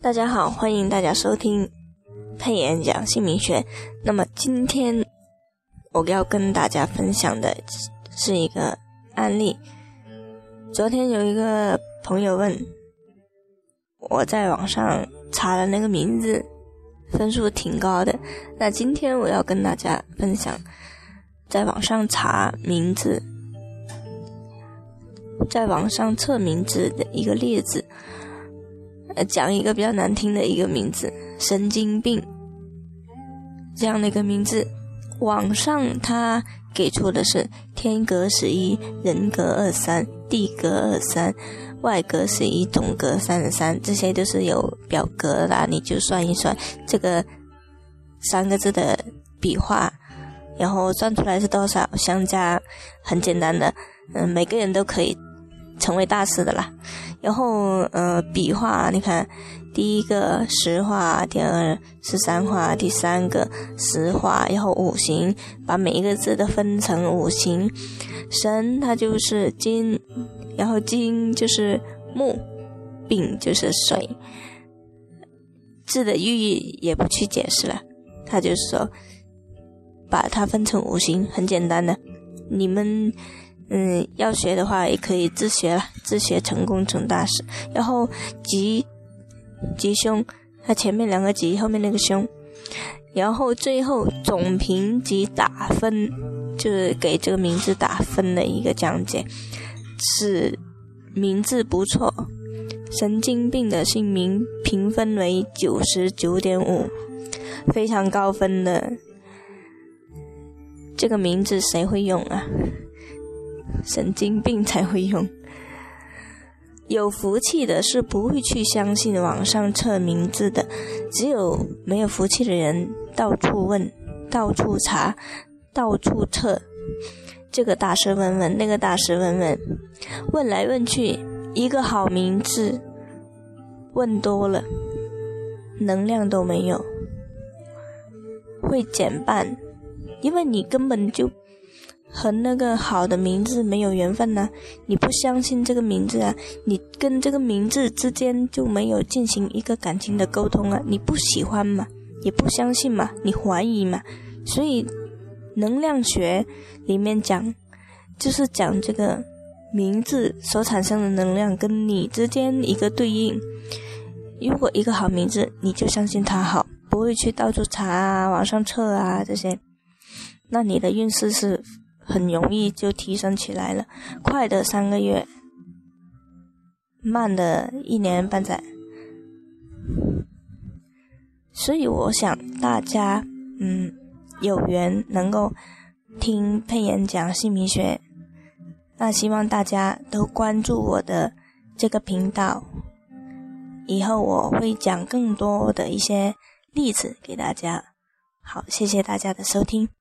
大家好，欢迎大家收听佩妍讲姓名学。那么今天我要跟大家分享的是一个案例。昨天有一个朋友问，我在网上查了那个名字，分数挺高的。那今天我要跟大家分享，在网上查名字，在网上测名字的一个例子。呃，讲一个比较难听的一个名字，神经病这样的一个名字，网上他给出的是天格十一，人格二三，地格二三，外格十一，总格三十三，这些都是有表格啦，你就算一算这个三个字的笔画，然后算出来是多少，相加很简单的，嗯，每个人都可以。成为大师的啦，然后呃笔画，你看第一个实画，第二十三画，第三个实画，然后五行，把每一个字都分成五行，神它就是金，然后金就是木，丙就是水，字的寓意也不去解释了，他就是说把它分成五行，很简单的，你们。嗯，要学的话也可以自学了，自学成功成大事。然后吉吉凶，它前面两个吉，后面那个凶。然后最后总评级打分，就是给这个名字打分的一个讲解，是名字不错，神经病的姓名评分为九十九点五，非常高分的。这个名字谁会用啊？神经病才会用，有福气的是不会去相信网上测名字的，只有没有福气的人到处问、到处查、到处测，这个大师问问，那个大师问问，问来问去，一个好名字问多了，能量都没有，会减半，因为你根本就。和那个好的名字没有缘分呢？你不相信这个名字啊？你跟这个名字之间就没有进行一个感情的沟通啊？你不喜欢嘛？也不相信嘛？你怀疑嘛？所以能量学里面讲，就是讲这个名字所产生的能量跟你之间一个对应。如果一个好名字，你就相信它好，不会去到处查啊、网上测啊这些，那你的运势是。很容易就提升起来了，快的三个月，慢的一年半载。所以我想大家，嗯，有缘能够听佩妍讲姓名学，那希望大家都关注我的这个频道，以后我会讲更多的一些例子给大家。好，谢谢大家的收听。